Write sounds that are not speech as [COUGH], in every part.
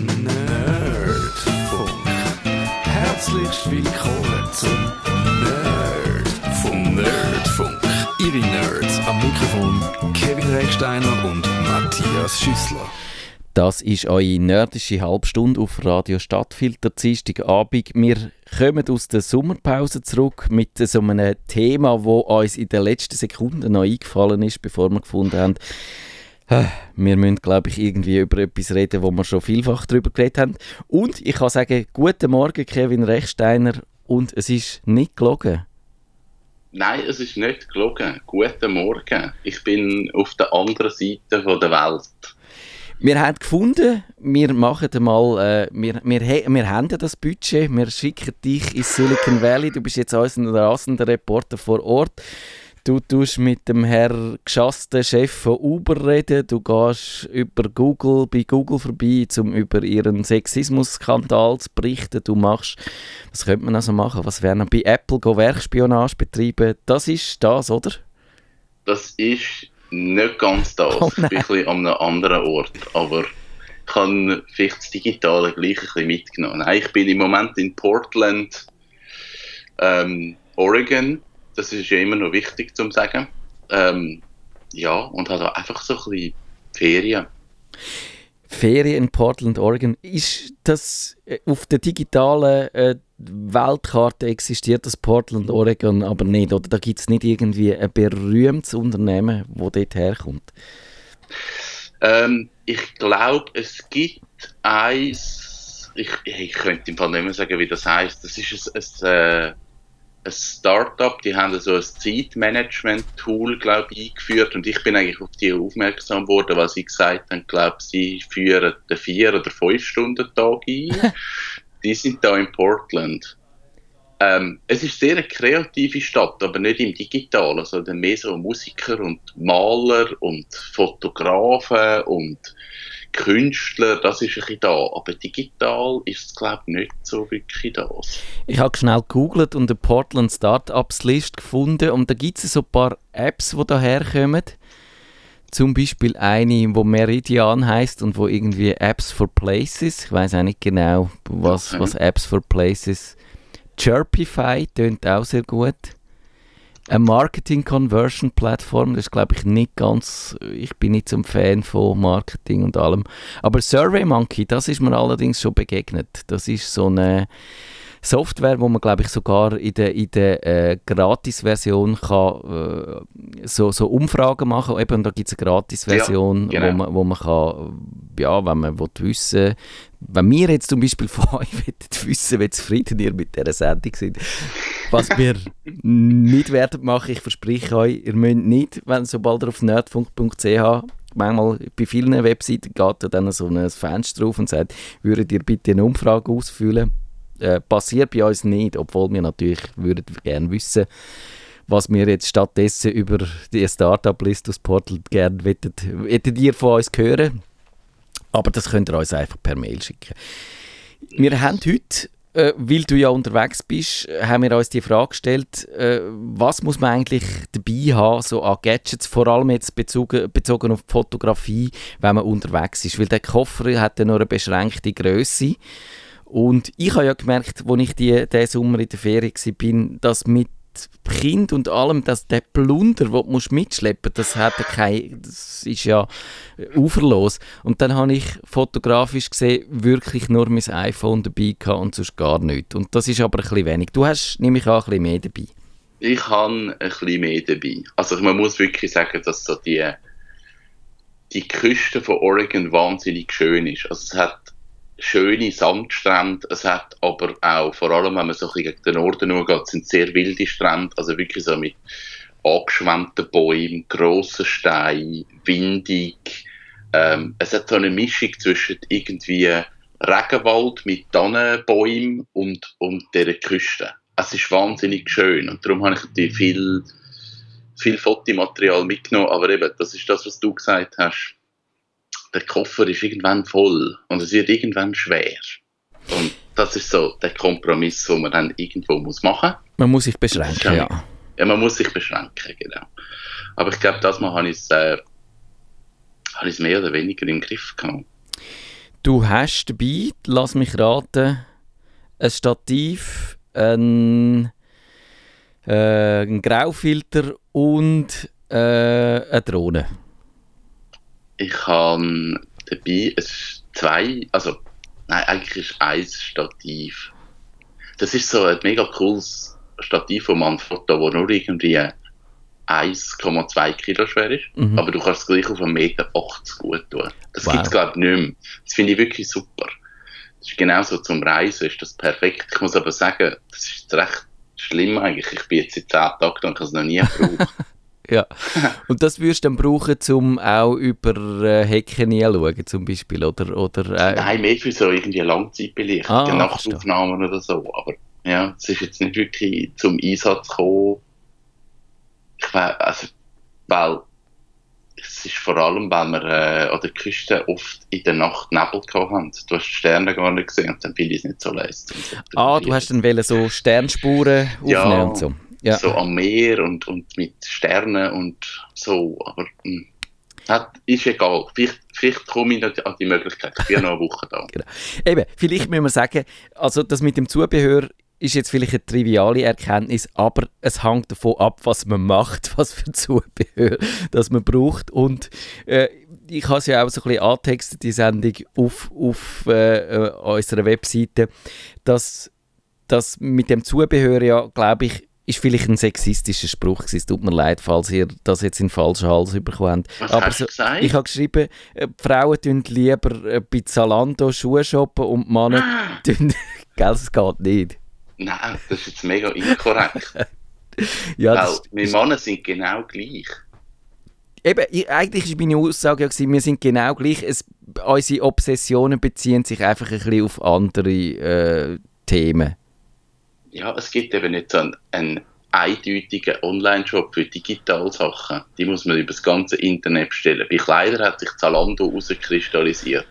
Nerdfunk. Herzlich willkommen zum Nerd Nerdfunk. Ihre Nerds am Mikrofon Kevin Recksteiner und Matthias Schüssler. Das ist eure nerdische Halbstunde auf Radio Stadtfilter Dienstagabend. Wir kommen aus der Sommerpause zurück mit so einem Thema, das uns in den letzten Sekunden noch eingefallen ist, bevor wir gefunden haben, [SIGHS] wir müssen, glaube ich, irgendwie über etwas reden, wo wir schon vielfach darüber geredet haben. Und ich kann sagen, guten Morgen, Kevin Rechsteiner. Und es ist nicht gelogen. Nein, es ist nicht gelogen. Guten Morgen. Ich bin auf der anderen Seite der Welt. Wir haben gefunden, wir machen mal, äh, wir, wir, wir haben das Budget, wir schicken dich ins Silicon Valley, du bist jetzt unser rasender Reporter vor Ort. Du tust mit dem Herr geschassten Chef von Uber reden, du gehst über Google, bei Google vorbei, um über ihren Sexismus-Skandal zu berichten. Du machst, was könnte man also machen? Was wäre noch bei Apple go Werkspionage betreiben? Das ist das, oder? Das ist nicht ganz das. Oh ich bin ein bisschen an einem anderen Ort. Aber ich habe vielleicht das Digitale gleich ein bisschen mitgenommen. Nein, ich bin im Moment in Portland, ähm, Oregon. Das ist ja immer noch wichtig zu sagen. Ähm, ja, und habe einfach so ein bisschen Ferien. Ferien in Portland, Oregon. Ist das äh, auf der digitalen äh, Weltkarte existiert das Portland, Oregon aber nicht? Oder da gibt es nicht irgendwie ein berühmtes Unternehmen, das dort herkommt? Ähm, ich glaube, es gibt eins, ich, ich könnte im Fall nicht mehr sagen, wie das heißt. Das ist ein, ein, äh, ein Startup, die haben so ein Zeitmanagement-Tool, glaube ich, eingeführt und ich bin eigentlich auf die aufmerksam geworden, weil sie gesagt haben, glaube sie führen den vier oder fünf Stunden Tag ein. [LAUGHS] die sind da in Portland. Ähm, es ist sehr eine kreative Stadt, aber nicht im Digitalen, sondern mehr so Musiker und Maler und Fotografen und Künstler, das ist ein bisschen da. Aber digital ist es, glaube ich, nicht so wirklich das. Ich habe schnell gegoogelt und eine Portland Startups List gefunden und da gibt es so ein paar Apps, die da herkommen. Zum Beispiel eine, wo Meridian heißt und wo irgendwie Apps for Places. Ich weiß auch nicht genau, was, was Apps for Places. Chirpify tönt auch sehr gut. Eine Marketing Conversion Plattform, das ist glaube ich nicht ganz, ich bin nicht so ein Fan von Marketing und allem. Aber SurveyMonkey, das ist mir allerdings schon begegnet. Das ist so eine Software, wo man glaube ich sogar in der, in der äh, Gratis-Version kann äh, so, so Umfragen machen. Eben, da gibt es eine Gratis-Version, Ja, genau. wo, man, wo man kann, ja, wenn man will wissen wenn wir jetzt zum Beispiel [LAUGHS] von euch wissen, wie zufrieden ihr mit dieser Sendung seid, was wir nicht werden machen, ich verspreche euch, ihr müsst nicht, wenn sobald ihr auf nerdfunk.ch manchmal bei vielen Webseiten geht da dann so ein Fenster drauf und sagt, würdet ihr bitte eine Umfrage ausfüllen? Äh, passiert bei uns nicht, obwohl wir natürlich würden gerne wissen, was wir jetzt stattdessen über die Startup-List aus Portland gerne wettet, hättet ihr von uns hören. Aber das könnt ihr uns einfach per Mail schicken. Wir haben heute, äh, weil du ja unterwegs bist, haben wir uns die Frage gestellt, äh, was muss man eigentlich dabei haben, so an Gadgets, vor allem jetzt bezogen, bezogen auf die Fotografie, wenn man unterwegs ist. Weil der Koffer hat ja nur eine beschränkte Größe. Und ich habe ja gemerkt, als ich die, diesen Sommer in der Ferien war, dass mit Kind und allem, dass der Plunder, den du mitschleppen musst, das, hat kein, das ist ja uferlos. Und dann habe ich fotografisch gesehen wirklich nur mein iPhone dabei gehabt und sonst gar nichts. Und das ist aber ein bisschen wenig. Du hast nämlich auch ein bisschen mehr dabei. Ich habe ein bisschen mehr dabei. Also man muss wirklich sagen, dass so die, die Küste von Oregon wahnsinnig schön ist. Also es hat schöne Sandstrände, es hat aber auch, vor allem wenn man so ein bisschen gegen den Norden schaut, sind sehr wilde Strände, also wirklich so mit angeschwemmten Bäumen, grossen Steinen, windig. Ähm, es hat so eine Mischung zwischen irgendwie Regenwald mit Tannenbäumen und, und dieser Küste. Es ist wahnsinnig schön und darum habe ich natürlich viel, viel Fotomaterial mitgenommen, aber eben, das ist das, was du gesagt hast. Der Koffer ist irgendwann voll und es wird irgendwann schwer. Und das ist so der Kompromiss, den man dann irgendwo muss machen muss. Man muss sich beschränken, ja. Ja, man muss sich beschränken, genau. Aber ich glaube, das Mal habe ich es äh, habe ich es mehr oder weniger im Griff gehabt. Du hast dabei, lass mich raten, ein Stativ, ein, äh, ein Graufilter und äh, eine Drohne. Ich habe dabei ein, zwei, also nein, eigentlich ist eins Stativ. Das ist so ein mega cooles Stativ von Manfrotto, das nur irgendwie 1,2 Kilo schwer ist, mhm. aber du kannst es gleich auf 1,80 Meter gut tun. Das wow. gibt es glaube ich nicht mehr. Das finde ich wirklich super. Das ist genauso zum Reisen, ist das perfekt. Ich muss aber sagen, das ist recht schlimm eigentlich. Ich bin jetzt seit 10 Tagen und kann es noch nie [LAUGHS] gebraucht. Ja. [LAUGHS] Und das würdest du dann brauchen, um auch über äh, Hecken schauen, zum Beispiel, oder? oder äh... Nein, mehr für so irgendwie Langzeitbelichtung, ah, Nachtaufnahmen oder so. Aber ja, es ist jetzt nicht wirklich zum Einsatz gekommen. Ich weiß, also, weil es ist vor allem, weil wir äh, an der Küste oft in der Nacht Nebel gehabt haben. Du hast die Sterne gar nicht gesehen und dann finde ich es nicht so leise. Ah, du hast dann so Sternspuren aufnehmen ja, und so. Ja, so am Meer und, und mit Sternen und so, aber mh, hm, hat, ist egal. Vielleicht, vielleicht komme ich an die Möglichkeit. Ich bin noch eine Woche da. [LAUGHS] genau. Eben, vielleicht müssen wir sagen, also das mit dem Zubehör ist jetzt vielleicht eine triviale Erkenntnis, aber es hängt davon ab, was man macht, [LAUGHS] was für Zubehör das man braucht. Und äh, ich habe es ja auch so ein bisschen angetextet, die Sendung auf, auf äh, äh, unserer Webseite, dass das mit dem Zubehör ja, glaube ich, ist vielleicht ein sexistischer Spruch gewesen. Es tut mir leid, falls ihr das jetzt in falschen Hals bekommen Was Aber hast du gesagt? ich habe geschrieben, äh, Frauen tun lieber äh, bei Zalando Schuhe shoppen und Männer ah. [LAUGHS] tun... Gell, es geht nicht. Nein, das ist jetzt mega inkorrekt. [LAUGHS] ja, Weil wir Männer sind genau gleich. Eben, eigentlich war meine Aussage ja, wir sind genau gleich. Es, unsere Obsessionen beziehen sich einfach ein bisschen auf andere äh, Themen. Ja, es gibt eben nicht so einen, eindeutigen Online-Shop für Digitalsachen. Die muss man über das ganze Internet bestellen. Bei Kleidern hat sich Zalando herauskristallisiert.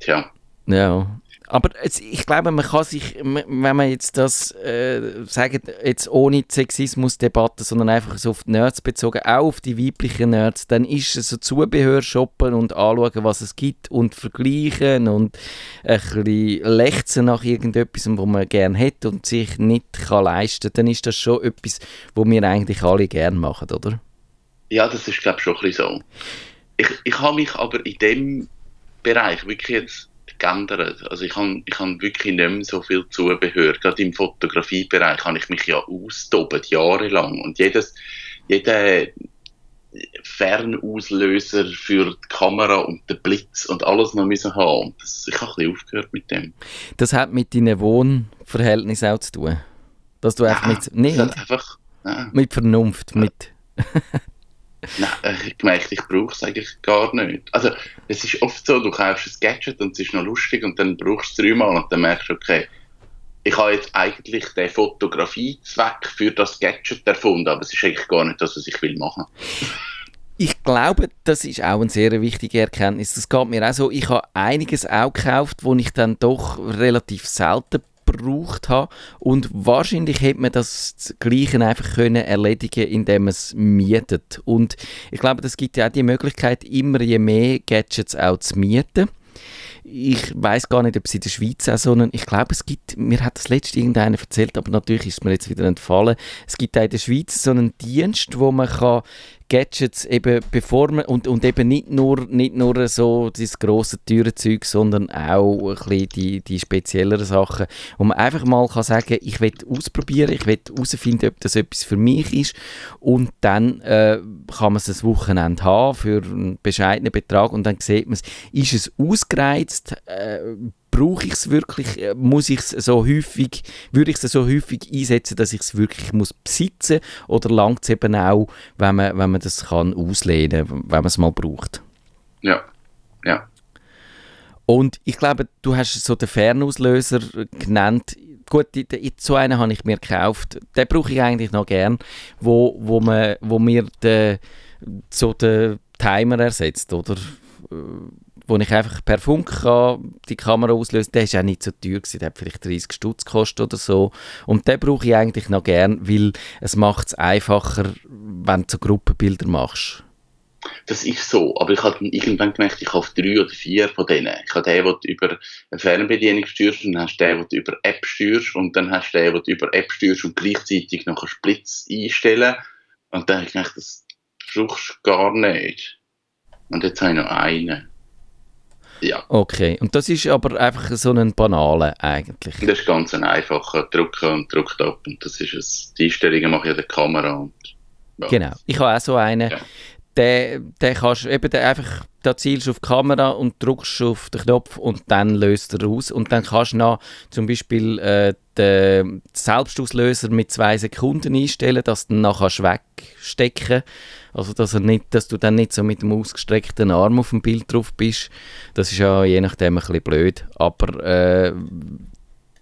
Tja. Ja, aber es, ich glaube, man kann sich, wenn man jetzt das äh, sagt, jetzt ohne Sexismusdebatte, sondern einfach so auf die Nerds bezogen, auch auf die weiblichen Nerds, dann ist es so Zubehör shoppen und anschauen, was es gibt und vergleichen und ein bisschen lechzen nach irgendetwas, was man gerne hat und sich nicht kann leisten kann, dann ist das schon etwas, was wir eigentlich alle gerne machen, oder? Ja, das ist glaube ich schon ein bisschen so. Ich, ich habe mich aber in dem Bereich wirklich jetzt geändert. Also ich habe ich hab wirklich nicht mehr so viel Zubehör. Gerade im Fotografiebereich habe ich mich ja austobt, jahrelang. Und jedes, jeder Fernauslöser für die Kamera und den Blitz und alles noch müssen haben. Und das, ich habe ein bisschen aufgehört mit dem. Das hat mit deinen Wohnverhältnissen auch zu tun? Dass du einfach mit... Nicht, einfach, ja. Mit Vernunft, mit... [LAUGHS] Nein, ich gemerkt, ich brauche es eigentlich gar nicht. Also, es ist oft so, du kaufst ein Gadget und es ist noch lustig und dann brauchst du es dreimal und dann merkst du, okay, ich habe jetzt eigentlich den Fotografiezweck für das Gadget erfunden, aber es ist eigentlich gar nicht das, was ich will machen. Ich glaube, das ist auch eine sehr wichtige Erkenntnis. Das geht mir auch so. Ich habe einiges auch gekauft, wo ich dann doch relativ selten gebraucht habe. Und wahrscheinlich hätte man das Gleiche einfach können erledigen indem man es mietet. Und ich glaube, das gibt ja auch die Möglichkeit, immer je mehr Gadgets auch zu mieten. Ich weiß gar nicht, ob es in der Schweiz auch so einen, ich glaube, es gibt, mir hat das letzte irgendeiner erzählt, aber natürlich ist mir jetzt wieder entfallen, es gibt auch in der Schweiz so einen Dienst, wo man kann Gadgets eben bevor man, und, und eben nicht nur, nicht nur so das grosse, teure Zeug, sondern auch ein bisschen die, die spezielleren Sachen, wo man einfach mal kann sagen ich will ausprobieren, ich will herausfinden, ob das etwas für mich ist. Und dann äh, kann man es ein Wochenende haben für einen bescheidenen Betrag und dann sieht man es, ist es ausgereizt, äh, brauche ich es wirklich, äh, muss ich es so häufig, würde ich es so häufig einsetzen, dass ich es wirklich muss besitzen oder langt es eben auch, wenn man, wenn man das kann auslehnen, wenn man es mal braucht. Ja, ja. Und ich glaube, du hast so den Fernauslöser genannt. Gut, so einen habe ich mir gekauft. Den brauche ich eigentlich noch gern, wo, wo, man, wo mir den, so den Timer ersetzt, oder? Wo ich einfach per Funk kann die Kamera auslösen kann, der war auch nicht so teuer, gewesen, der hat vielleicht 30 Stutz gekostet oder so. Und den brauche ich eigentlich noch gern, weil es macht es einfacher, wenn du so Gruppenbilder machst. Das ist so, aber ich habe irgendwann gemerkt, ich habe drei oder vier von denen. Ich habe den, den du über eine Fernbedienung steuerst, dann hast du den, den du über App steuerst, und dann hast du den, den du über App steuerst und gleichzeitig noch einen Splitz einstellen. Und dann habe ich gedacht, das brauchst du gar nicht. Und jetzt habe ich noch einen. Ja. Okay, und das ist aber einfach so ein banaler eigentlich. Das ist ganz ein einfacher Drücken und drückt ab und das ist es. Die Einstellungen mache ich an der Kamera und ja. Genau, ich habe auch so einen, ja. den, den kannst eben den einfach, da zielst auf die Kamera und drückst auf den Knopf und dann löst er aus und dann kannst du noch zum Beispiel äh, den Selbstauslöser mit zwei Sekunden einstellen, dass du dann nachher wegstecken kannst also dass, er nicht, dass du dann nicht so mit dem ausgestreckten Arm auf dem Bild drauf bist. Das ist ja je nachdem ein bisschen blöd. Aber äh,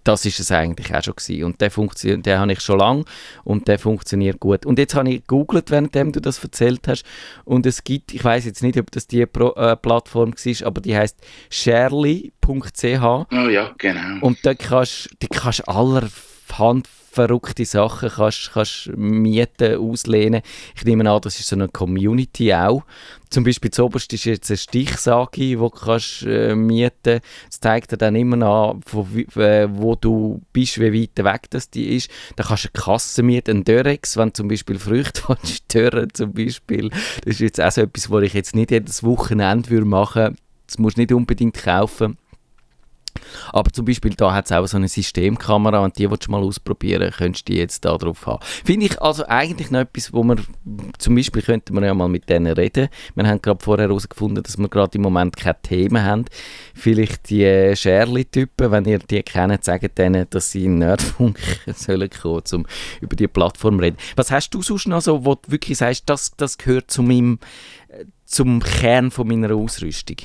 das ist es eigentlich auch schon gewesen. Und der funktioniert, den habe ich schon lange und der funktioniert gut. Und jetzt habe ich gegoogelt, während du das erzählt hast. Und es gibt, ich weiß jetzt nicht, ob das die Pro, äh, Plattform war, aber die heißt sharely.ch. Oh ja, genau. Und da kannst du kannst allerhand verrückte Sachen kannst, kannst mieten, auslehnen. Ich nehme an, das ist so eine Community auch. Zum Beispiel zuoberst ist jetzt eine Stichsage, die du kannst, äh, mieten Das zeigt dir dann immer an, wo, äh, wo du bist, wie weit weg das die ist. Dann kannst du eine Kasse mieten, einen Dörrex, wenn du zum Beispiel Früchte [LAUGHS] willst, Dörren zum Beispiel. Das ist jetzt auch so etwas, was ich jetzt nicht jedes Wochenende machen würde. Das musst du nicht unbedingt kaufen. Aber zum Beispiel da hat es auch so eine Systemkamera und die willst du mal ausprobieren, könntest du die jetzt da drauf haben. Finde ich also eigentlich noch etwas, wo man, zum Beispiel könnte man ja mal mit denen reden. Wir haben gerade vorher herausgefunden, dass wir gerade im Moment keine Themen haben. Vielleicht die äh, Scherli-Typen, wenn ihr die kennt, sagt denen, dass sie in Nerdfunk [LAUGHS] sollen kommen, um über die Plattform reden. Was hast du sonst noch so, wo du wirklich sagst, das, das gehört zu meinem, äh, zum Kern von meiner Ausrüstung?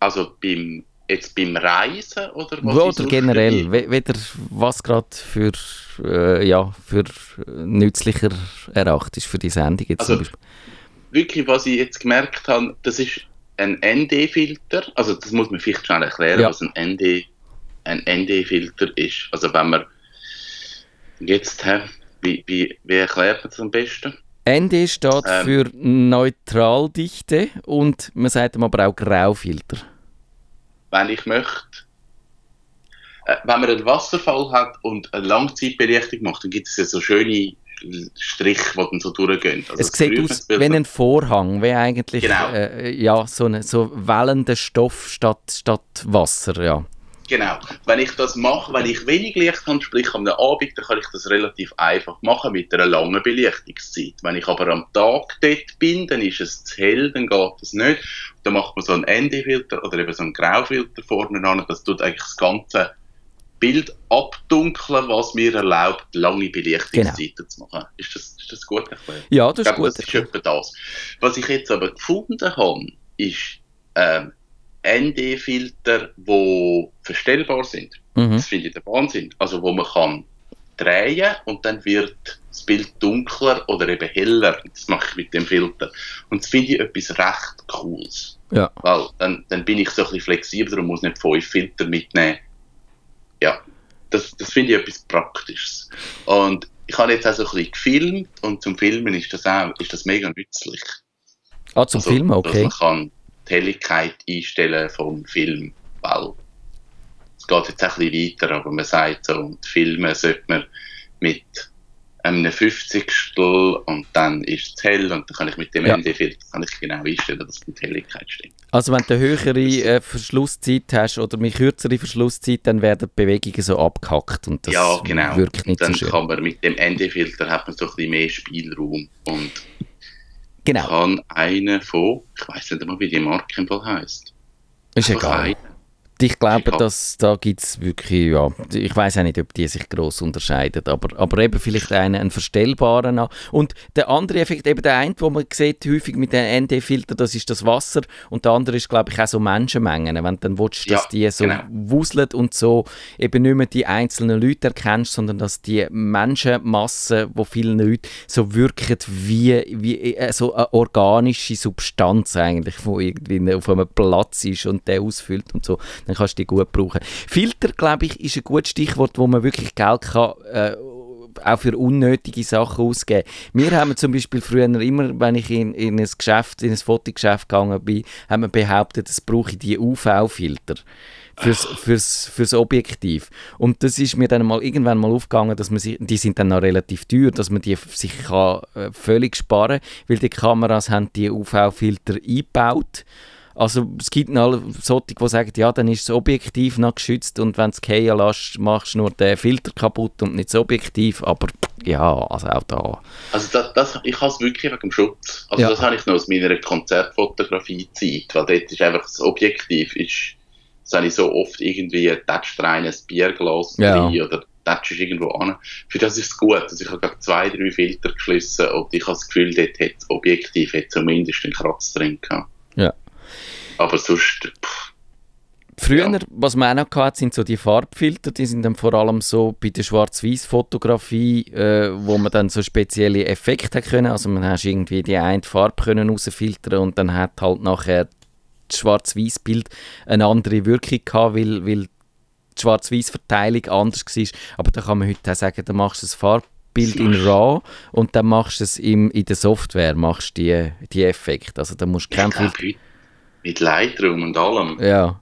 Also beim Jetzt beim Reisen oder was? Oder generell, weder was gerade für, äh, ja, für nützlicher erachtet ist für die Sendung. Jetzt also, wirklich, was ich jetzt gemerkt habe, das ist ein ND-Filter. Also das muss man vielleicht schnell erklären, ja. was ein ND, ein ND-Filter ist. Also wenn man jetzt, hä, wie, wie, wie erklärt man das am besten? ND steht ähm, für Neutraldichte und man sagt aber auch Graufilter wenn ich möchte, äh, wenn man einen Wasserfall hat und eine Langzeitbelichtung macht, dann gibt es ja so schöne Striche, die dann so durchgehen. Also es sieht aus wie ein Vorhang, wie eigentlich genau. äh, ja, so, ein so wellender Stoff statt, statt Wasser, ja. Genau. Wenn ich das mache, wenn ich wenig Licht habe, sprich am Abend, dann kann ich das relativ einfach machen mit einer langen Belichtungszeit. Wenn ich aber am Tag dort bin, dann ist es zu hell, dann geht das nicht. Dann macht man so einen Endifilter oder eben so einen Graufilter vorne an. Das tut eigentlich das ganze Bild abdunkeln, was mir erlaubt, lange Belichtungszeiten genau. zu machen. Ist das, ist das gut erklärt? Ja, das ist glaube, gut. Das ist etwa das. Was ich jetzt aber gefunden habe, ist, ähm, ND-Filter, die verstellbar sind. Mhm. Das finde ich der Wahnsinn. Also wo man kann drehen und dann wird das Bild dunkler oder eben heller. Das mache ich mit dem Filter. Und das finde ich etwas recht Cooles. Ja. Weil dann, dann bin ich so ein bisschen flexibler und muss nicht fünf Filter mitnehmen. Ja, das, das finde ich etwas Praktisches. Und ich habe jetzt auch so ein bisschen gefilmt und zum Filmen ist das auch ist das mega nützlich. Ah, zum also, Filmen, okay. Dass man kann die Helligkeit einstellen vom Film, weil es geht jetzt ein bisschen weiter, aber man sagt so, die Filme sollte man mit einem 50 und dann ist es hell und dann kann ich mit dem ja. ND-Filter genau einstellen, dass die Helligkeit stimmt. Also wenn du eine höhere äh, Verschlusszeit hast oder eine kürzere Verschlusszeit, dann werden die Bewegungen so abgehackt und das ja, genau. wirkt nicht dann so schön. kann man mit dem ND-Filter hat man so ein bisschen mehr Spielraum und Genau. kann einer von, ich weiß nicht einmal, wie die Marke im Fall heisst. Ist egal. Eine, ich glaube, dass da gibt es wirklich, ja, ich weiß auch nicht, ob die sich groß unterscheiden, aber, aber eben vielleicht einen, einen verstellbaren. Und der andere Effekt, eben der eine, wo man sieht häufig mit den ND-Filtern, das ist das Wasser und der andere ist, glaube ich, auch so Menschenmengen, wenn du dann willst, dass ja, die so genau. wuseln und so eben nicht mehr die einzelnen Leute erkennst, sondern dass die Menschenmasse, wo viele Leute so wirken wie, wie äh, so eine organische Substanz eigentlich, die irgendwie auf einem Platz ist und der ausfüllt und so dann kannst du die gut brauchen. Filter, glaube ich, ist ein gutes Stichwort, wo man wirklich Geld kann, äh, auch für unnötige Sachen ausgeben. Wir haben zum Beispiel früher immer, wenn ich in, in ein Geschäft, in ein Fotogeschäft gegangen bin, haben wir behauptet, es brauche die UV-Filter fürs, fürs, fürs Objektiv. Und das ist mir dann mal irgendwann mal aufgegangen, dass man sich, die sind dann noch relativ teuer, dass man die sich kann, äh, völlig sparen kann, weil die Kameras haben die UV-Filter eingebaut also es gibt noch solche, die sagen, ja, dann ist das Objektiv noch geschützt und wenn du es fallen lässt, machst du nur den Filter kaputt und nicht das Objektiv, aber ja, also auch da. Also das, das ich habe es wirklich wegen dem Schutz. Also ja. das habe ich noch aus meiner Konzertfotografie-Zeit, weil dort ist einfach das Objektiv, ist, das habe ich so oft irgendwie, tätschst du rein ein Bierglas ja. rein oder tätschst irgendwo an. Für das ist es gut. Also ich habe gerade zwei, drei Filter geschlossen und ich habe das Gefühl, dort hat das Objektiv hat zumindest einen Kratz drin gehabt. Ja. Aber sonst. Pff, Früher, ja. was man auch noch hatte, sind so die Farbfilter, die sind dann vor allem so bei der Schwarz-Weiß-Fotografie, äh, wo man dann so spezielle Effekte können. Also man hat irgendwie die eine Farbe können rausfiltern und dann hat halt nachher das Schwarz-Weiß-Bild eine andere Wirkung gehabt, weil, weil die Schwarz-Weiß-Verteilung anders war. Aber da kann man heute auch sagen, da machst du das Farbbild in RAW und dann machst du es im, in der Software, machst die, die Effekte. Also da musst du kein Filter... Mit Lightroom und allem. Ja.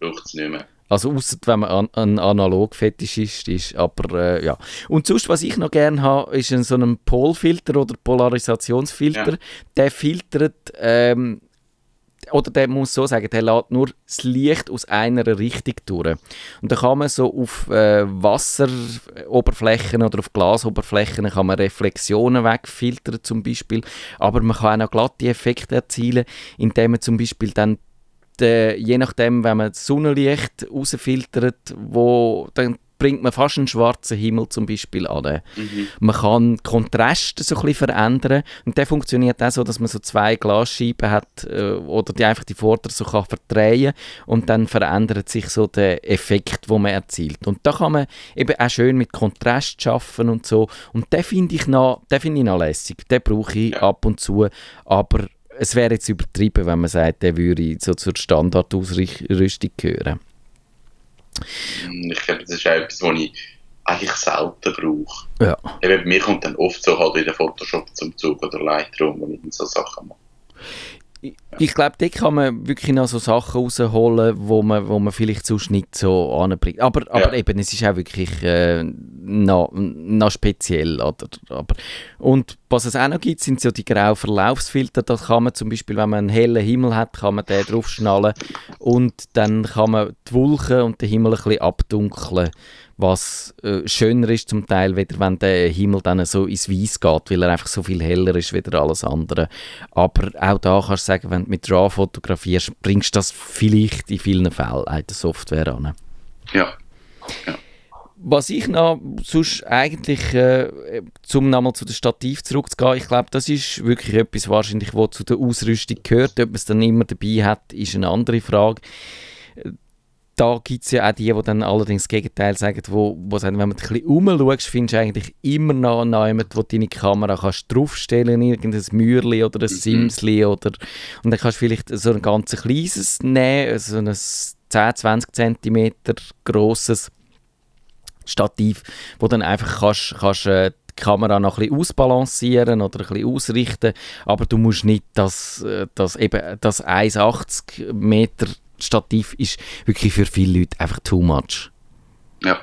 Braucht es nicht mehr. Also außer wenn man an, ein Analog-Fetischist ist, aber äh, ja. Und sonst, was ich noch gerne habe, ist ein, so ein Polfilter oder Polarisationsfilter. Ja. Der filtert ähm, oder der muss so sagen, der lädt nur das Licht aus einer Richtung durch. Und da kann man so auf äh, Wasseroberflächen oder auf Glasoberflächen kann man Reflexionen wegfiltern zum Beispiel, aber man kann auch glatte Effekte erzielen, indem man zum Beispiel dann de, je nachdem, wenn man das Sonnenlicht rausfiltert, wo dann bringt man fast einen schwarzen Himmel zum Beispiel an. Mhm. Man kann Kontraste so ein bisschen verändern und der funktioniert auch so, dass man so zwei Glasscheiben hat äh, oder die einfach die Vorder so kann verdrehen und dann verändert sich so der Effekt, wo man erzielt. Und da kann man eben auch schön mit Kontrast schaffen und so und den finde ich noch, den finde ich noch lässig. Den brauche ich ja. ab und zu, aber es wäre jetzt übertrieben, wenn man sagt, der würde so zur Standardausrüstung gehören. Hm, ich glaube, das ist auch etwas, was ich eigentlich selten brauche. Ja. Eben, bei mir kommt dann oft so halt wieder Photoshop zum Zug oder Lightroom, wo ich so Sachen mache. Ich glaube, da kann man wirklich noch so Sachen rausholen, wo man, wo man vielleicht sonst nicht so anbringt. Aber, aber ja. eben, es ist auch wirklich äh, noch, noch speziell. Oder? Aber, und was es auch noch gibt, sind so die grauen Verlaufsfilter. Da kann man zum Beispiel, wenn man einen hellen Himmel hat, kann man den draufschnallen und dann kann man die Wolken und den Himmel ein bisschen abdunkeln was äh, schöner ist zum Teil, weder wenn der Himmel dann so ins Weiß geht, weil er einfach so viel heller ist wie alles andere. Aber auch da kannst du sagen, wenn du mit RAW fotografierst, bringst du das vielleicht in vielen Fällen in der Software an. Ja. ja. Was ich noch sonst eigentlich, äh, zum nochmal zu dem Stativ zurückzugehen, ich glaube, das ist wirklich etwas wahrscheinlich, was zu der Ausrüstung gehört. Ob man es dann immer dabei hat, ist eine andere Frage da gibt es ja auch die, die dann allerdings das Gegenteil sagen, wo, wo sagen, wenn man ein bisschen rumschaust, findest du eigentlich immer noch jemanden, wo deine Kamera kannst draufstellen irgendein Mürli oder ein mhm. Simsli oder und dann kannst du vielleicht so ein ganz kleines nehmen, so ein 10-20 cm grosses Stativ, wo dann einfach kannst, kannst äh, die Kamera noch ein bisschen ausbalancieren oder ein bisschen ausrichten, aber du musst nicht das, äh, das eben das 1,80 Meter Stativ ist wirklich für viele Leute einfach too much. Ja,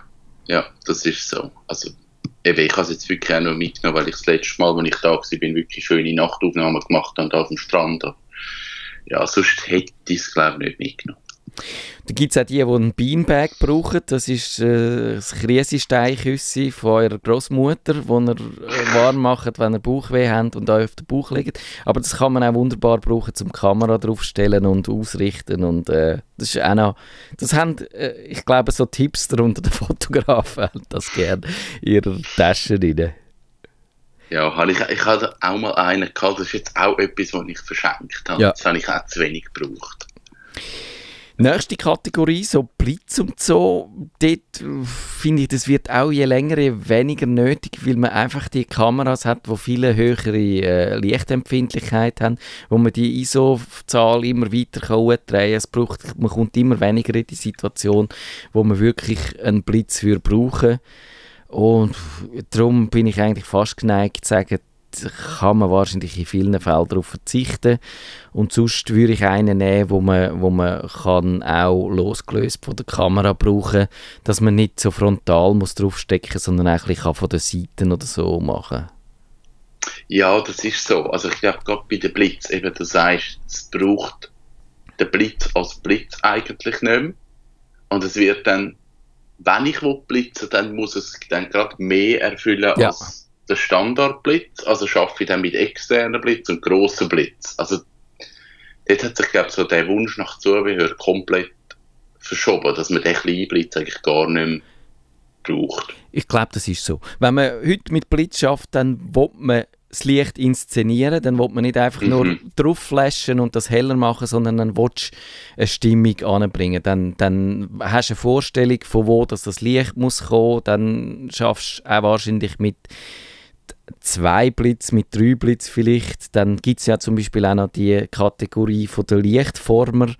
ja, das ist so. Also, eben, ich habe es jetzt wirklich auch nur mitgenommen, weil ich das letzte Mal, als ich da war, wirklich schöne Nachtaufnahmen gemacht habe auf dem Strand. Ja, sonst hätte ich es, glaube ich, nicht mitgenommen. Da gibt es auch die, die einen Beanbag brauchen. Das ist äh, das Kriesesteinküsse von eurer Großmutter, das ihr äh, warm macht, wenn ihr Bauchweh habt und euch auf den Bauch legt. Aber das kann man auch wunderbar brauchen, zum Kamera draufstellen und ausrichten. Und äh, das ist auch noch, das haben, äh, ich glaube, so Tipps unter den Fotografen haben das gerne in ihrer Tasche rein. Ja, ich, ich hatte auch mal einen gehabt, das ist jetzt auch etwas, was ich verschenkt habe. Ja. Das habe ich auch zu wenig gebraucht. Nächste Kategorie, so Blitz und so, dort äh, finde ich, das wird auch je länger, je weniger nötig, weil man einfach die Kameras hat, die viele höhere äh, Lichtempfindlichkeit haben, wo man die ISO-Zahl immer weiter kann drehen es braucht, Man kommt immer weniger in die Situation, wo man wirklich einen Blitz für brauchen. Und darum bin ich eigentlich fast geneigt zu sagen, kann man wahrscheinlich in vielen Fällen darauf verzichten. Und sonst würde ich einen nehmen, wo man, wo man kann auch losgelöst von der Kamera brauchen dass man nicht so frontal muss draufstecken muss, sondern eigentlich kann von den Seiten oder so machen Ja, das ist so. Also ich glaube, gerade bei den Blitz, eben du sagst, es braucht den Blitz als Blitz eigentlich nicht mehr. Und es wird dann, wenn ich blitzen dann muss es dann gerade mehr erfüllen ja. als der Standardblitz, also schaffe ich dann mit externen Blitz und grossen Blitz. Also dort hat sich, glaube ich, so der Wunsch nach Zubehör komplett verschoben, dass man den kleinen Blitz eigentlich gar nicht mehr braucht. Ich glaube, das ist so. Wenn man heute mit Blitz schafft, dann will man das Licht inszenieren, dann will man nicht einfach mhm. nur drauf flashen und das heller machen, sondern dann willst du eine Stimmung anbringen. Dann, dann hast du eine Vorstellung, von wo das, das Licht muss kommen, dann schaffst du auch wahrscheinlich mit zwei Blitz, mit drei Blitz vielleicht. Dann gibt es ja zum Beispiel auch noch die Kategorie von der Lichtformer.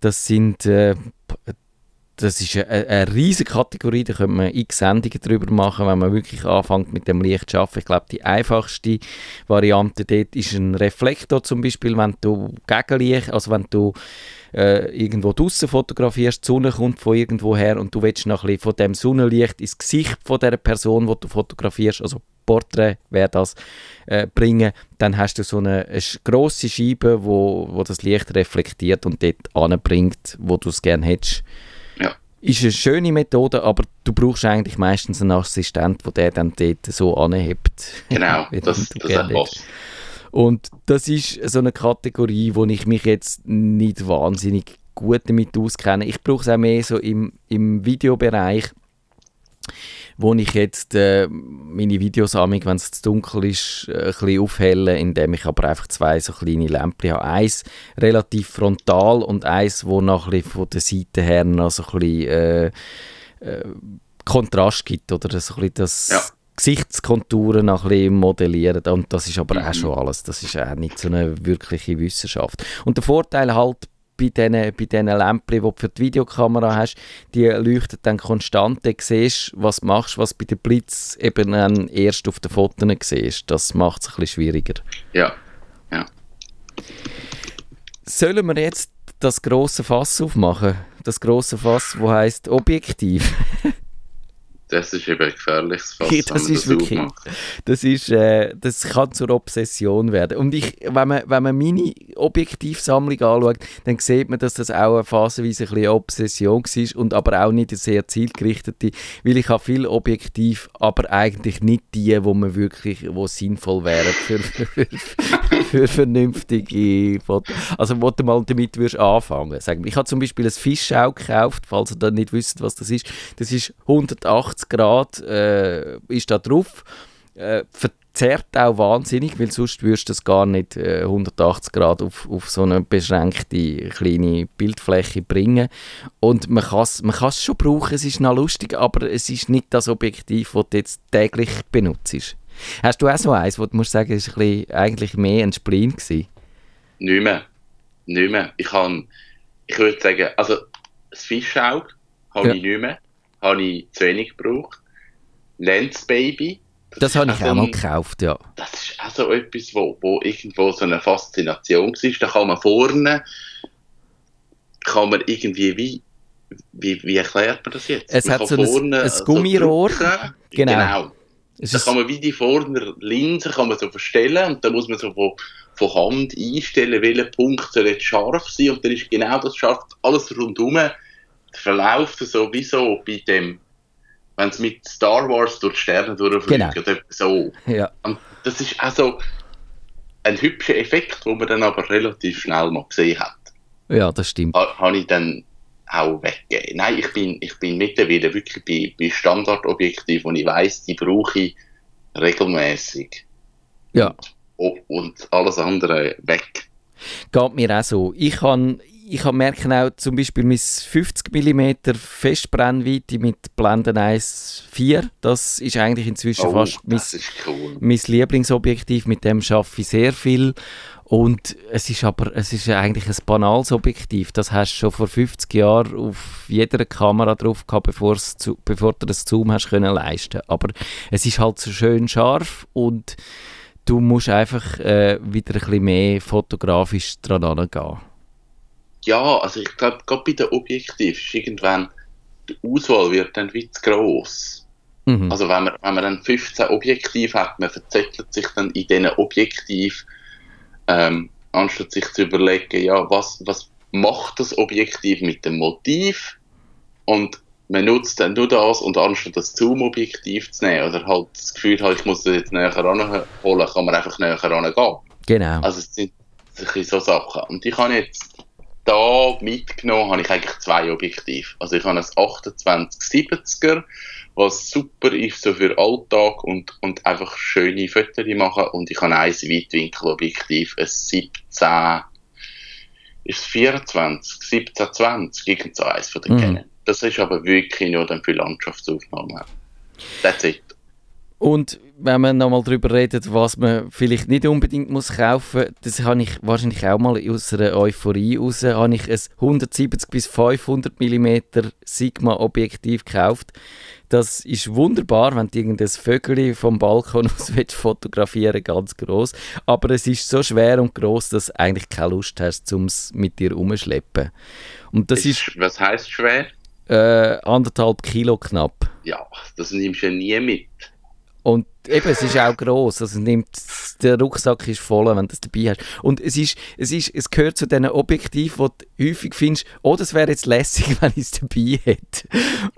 Das sind äh, das ist eine, eine riesige Kategorie, da könnte man x Sendungen darüber machen, wenn man wirklich anfängt mit dem Licht zu arbeiten. Ich glaube, die einfachste Variante dort ist ein Reflektor zum Beispiel, wenn du Gegenlicht, also wenn du äh, irgendwo draußen fotografierst, die Sonne kommt von irgendwo her und du willst noch ein bisschen von dem Sonnenlicht ins Gesicht von der Person, die du fotografierst, also Porträt wäre das, äh, bringen, dann hast du so eine, eine grosse Scheibe, wo, wo das Licht reflektiert und dort anbringt, wo du es gerne hättest. Ja. Ist eine schöne Methode, aber du brauchst eigentlich meistens einen Assistent, der der dann dort so anhebt. Genau, [LAUGHS] das, das ist Und das ist so eine Kategorie, wo ich mich jetzt nicht wahnsinnig gut damit auskenne. Ich brauche es auch mehr so im, im Videobereich wo ich jetzt äh, meine Videos wenn es zu dunkel ist, äh, ein bisschen aufhelle, indem ich aber einfach zwei so kleine Lämpchen habe. Eins relativ frontal und eins, wo noch ein von der Seite her noch so ein bisschen äh, äh, Kontrast gibt oder so ein bisschen das ja. Gesichtskonturen noch ein bisschen modellieren und das ist aber mhm. auch schon alles. Das ist auch nicht so eine wirkliche Wissenschaft. Und der Vorteil halt bei diesen, bei diesen Lämpchen, die du für die Videokamera hast, die leuchten dann konstant. Du siehst, was du machst, was bei den Blitz eben dann erst auf den Fotos siehst. Das macht es ein bisschen schwieriger. Ja, ja. Sollen wir jetzt das große Fass aufmachen? Das große Fass, wo heißt Objektiv. [LAUGHS] Das ist eben gefährliches Fass, ja, das ist das wirklich, das ist, äh, das kann zur Obsession werden. Und ich, wenn man, wenn man meine Objektivsammlung anschaut, dann sieht man, dass das auch eine phasenweise ein bisschen Obsession war und aber auch nicht eine sehr zielgerichtete, weil ich habe viel Objektiv, aber eigentlich nicht die, wo man wirklich, wo sinnvoll wären für, für, für, vernünftige Fotos. Also, wo du mal damit würdest anfangen. Ich habe zum Beispiel ein Fischau gekauft, falls ihr da nicht wisst, was das ist. Das ist 180 180 Grad äh, ist da drauf. Äh, verzerrt auch wahnsinnig, weil sonst würdest du das gar nicht äh, 180 Grad auf, auf so eine beschränkte kleine Bildfläche bringen. Und man kann es man schon brauchen, es ist noch lustig, aber es ist nicht das Objektiv, das du jetzt täglich benutzt. Hast du auch so eins, wo du musst sagen, es war eigentlich mehr ein Spleen gewesen? Nicht mehr. Nicht mehr. Ich, kann, ich würde sagen, also das Fischauge habe ja. ich nicht mehr habe ich zu wenig gebraucht. Lens Baby. Das, das habe ich auch mal gekauft, ja. Das ist auch so etwas, wo, wo irgendwo so eine Faszination war. Da kann man vorne, kann man irgendwie wie, wie, wie erklärt man das jetzt? Es man hat so vorne, ein, ein Gummirohr. So genau. genau. da kann man wie die vorne Linse kann man so verstellen und dann muss man so von, von Hand einstellen, welcher Punkt soll jetzt scharf sein und dann ist genau das scharf, alles rundherum verläuft sowieso bei dem, wenn es mit Star Wars durch die Sterne durchfliegt genau. oder so. Ja. Und das ist also ein hübscher Effekt, den man dann aber relativ schnell mal gesehen hat. Ja, das stimmt. Ha, habe ich dann auch weggegeben. Nein, ich bin, ich bin mittlerweile wirklich bei, bei Standardobjektiven und ich weiß, die brauche ich regelmäßig. Ja. Und, und alles andere weg. Geht mir auch so. Ich habe ich merke auch zum Beispiel mein 50 mm Festbrennweite mit Blenden 1.4, das ist eigentlich inzwischen Oh, fast mein, cool. mein Lieblingsobjektiv, mit dem schaffe ich sehr viel. Und es ist aber es ist eigentlich ein banales Objektiv. Das hast du schon vor 50 Jahren auf jeder Kamera drauf gehabt, bevor's zu, bevor du das Zoom hast können leisten. Aber es ist halt so schön scharf und du musst einfach äh, wieder ein bisschen mehr fotografisch dran angehen. Ja, also ich glaube, gerade bei den Objektiven ist irgendwann die Auswahl wird dann wie zu gross. Mhm. Also wenn man, wenn man dann 15 Objektive hat, man verzettelt sich dann in diesen Objektiv, ähm, anstatt sich zu überlegen, ja, was, was macht das Objektiv mit dem Motiv und man nutzt dann nur das und anstatt das Zoom-Objektiv zu nehmen oder halt das Gefühl ich muss das jetzt näher ranholen, kann man einfach näher rangehen. genau. Also es sind so Sachen. Und ich habe jetzt da mitgenommen, habe ich eigentlich zwei Objektive. Also ich habe ein 2870er, was super ist so für Alltag und, und einfach schöne Fotos machen. Und ich habe ein Weitwinkelobjektiv, ein 17, ist es 24, 1720, irgend so eins von den Mhm. Canon. Das ist aber wirklich nur dann für Landschaftsaufnahmen. That's it. Und wenn man nochmal darüber redet, was man vielleicht nicht unbedingt muss kaufen, das habe ich wahrscheinlich auch mal aus einer Euphorie raus, habe ich ein 170 bis 500 mm Sigma Objektiv gekauft. Das ist wunderbar, wenn du irgendein Vögel vom Balkon [LAUGHS] aus willst fotografieren, ganz groß. Aber es ist so schwer und groß, dass du eigentlich keine Lust hast, um es mit dir umzuschleppen. Und das ist, ist, was heißt schwer? äh, anderthalb Kilo knapp. Ja, das nimmst du ja nie mit. Und eben, es ist auch gross. Also nimmt, der Rucksack ist voll, wenn du das dabei hast. Und es, ist, es, ist, es gehört zu diesen Objektiven, wo du häufig findest, oh, das wäre jetzt lässig, [LAUGHS] wenn ich es dabei hätte.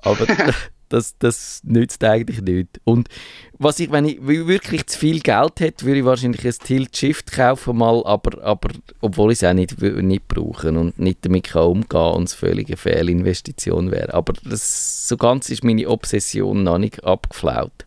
Aber [LAUGHS] das, das nützt eigentlich nicht. Und was ich, wenn ich wirklich zu viel Geld hätte, würde ich wahrscheinlich ein Tilt-Shift kaufen mal, aber, aber obwohl ich es auch nicht, nicht brauche und nicht damit kann umgehen und es völlig eine Fehlinvestition wäre. Aber das, so ganz ist meine Obsession noch nicht abgeflaut.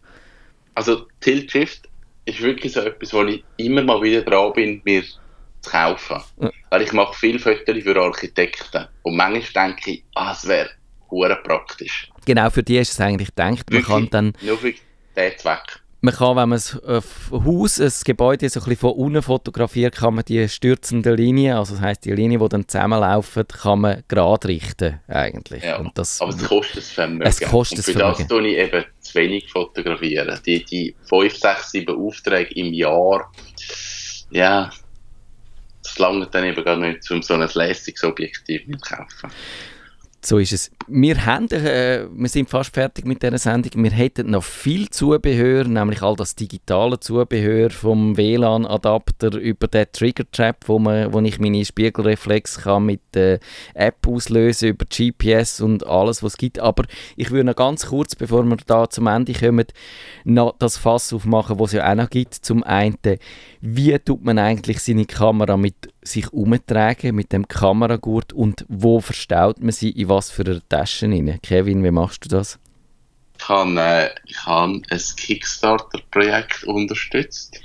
Also Tilt Shift ist wirklich so etwas, wo ich immer mal wieder dran bin, mir zu kaufen. Ja. Weil ich mache viele Fotos für Architekten. Und manchmal denke ich, ah, es wäre hure praktisch. Genau, für die ist es eigentlich gedacht. Man kann dann, Nur für den Zweck. Man kann, wenn man ein äh, Haus, ein Gebäude so ein bisschen von unten fotografiert, kann man die stürzenden Linien, also das heisst die Linien, die dann zusammenlaufen, kann man gerade richten eigentlich. Ja. Und das, Aber es kostet das Vermögen. Es kostet Und das für das Vermögen. tue ich eben zu wenig fotografieren. Die, die 5, 6, 7 Aufträge im Jahr, ja, das langt dann eben gar nicht, um so ein lässiges Objektiv zu kaufen. So ist es. Wir, haben, äh, wir sind fast fertig mit dieser Sendung. Wir hätten noch viel Zubehör, nämlich all das digitale Zubehör vom WLAN-Adapter über den Trigger-Trap, wo, wo ich meine Spiegelreflex kann mit der App auslösen über GPS und alles, was es gibt. Aber ich würde noch ganz kurz, bevor wir da zum Ende kommen, noch das Fass aufmachen, was es ja auch noch gibt. Zum einen, wie tut man eigentlich seine Kamera mit sich umtragen, mit dem Kameragurt und wo verstaut man sie, in was für einer Tasche rein? Kevin, wie machst du das? Ich habe, äh, ich habe ein Kickstarter-Projekt unterstützt,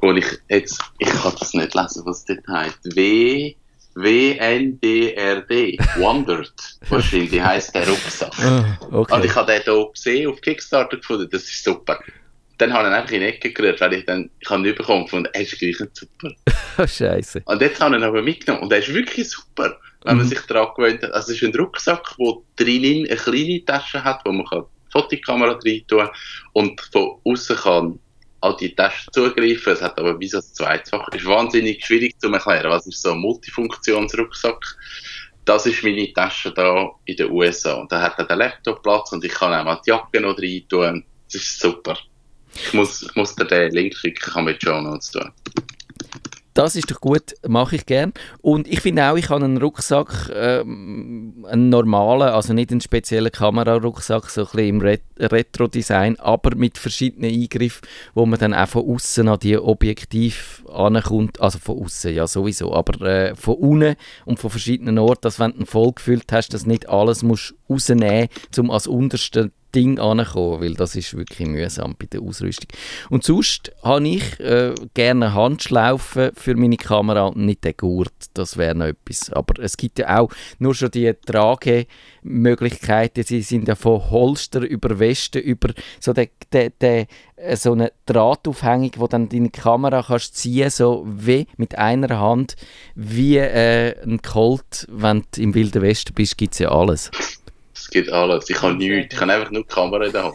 wo ich jetzt, ich kann das nicht lesen, was das heißt. W, WNDRD, Wondered, wahrscheinlich heisst der Rucksack. Ah, okay. Und ich habe den hier gesehen auf Kickstarter gefunden, das ist super. Dann habe ich ihn einfach in die Ecke gerührt, weil ich dann, ich habe ihn nicht bekommen gefunden, er ist gleich super. Oh, [LAUGHS] Scheiße. Und jetzt habe ich ihn aber mitgenommen und er ist wirklich super, wenn man Mhm. sich daran gewöhnt hat. Also es ist ein Rucksack, der drinnen eine kleine Tasche hat, wo man kann die Fotokamera rein tun und von außen kann an die Tasche zugreifen. Es hat aber wie so ein Zweitfach. Ist wahnsinnig schwierig zu erklären. Was ist so ein Multifunktionsrucksack? Das ist meine Tasche da in den USA. Und da hat er den Laptop Platz und ich kann auch mal die Jacke noch rein tun. Das ist super. Ich muss, ich muss dir den Link schicken, kann mit Show Notes tun. Das ist doch gut, mache ich gern. Und ich finde auch, ich habe einen Rucksack, ähm, einen normalen, also nicht einen speziellen Kamerarucksack, so ein bisschen im Ret Retro-Design, aber mit verschiedenen Eingriffen, wo man dann auch von außen an die Objektiv ankommt, also von außen ja sowieso, aber äh, von unten und von verschiedenen Orten, dass wenn du voll gefüllt hast, dass nicht alles musst rausnehmen, um als unterste Ding ankommen, weil das ist wirklich mühsam bei der Ausrüstung. Und sonst habe ich äh, gerne Handschlaufen für meine Kamera und nicht den Gurt, das wäre noch etwas. Aber es gibt ja auch nur schon die Tragemöglichkeiten, sie sind ja von Holster über Westen, über so, der, der, der, äh, so eine Drahtaufhängung, wo dann deine Kamera kannst ziehen, so wie mit einer Hand, wie äh, ein Colt, wenn du im Wilden Westen bist, gibt es ja alles. Gibt alles. Ich habe nichts. Ich habe einfach nur die Kamera in der Hand.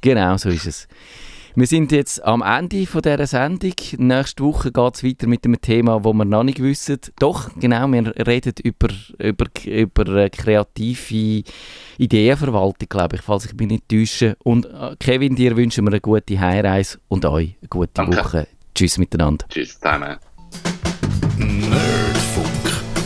Genau, so ist es. Wir sind jetzt am Ende von dieser Sendung. Nächste Woche geht es weiter mit einem Thema, das wir noch nicht wissen. Doch, genau, wir reden über, über, über kreative Ideenverwaltung, glaube ich, falls ich mich nicht täusche. Und äh, Kevin, dir wünschen wir eine gute Heimreise und euch eine gute Danke. Woche. Tschüss miteinander. Tschüss zusammen.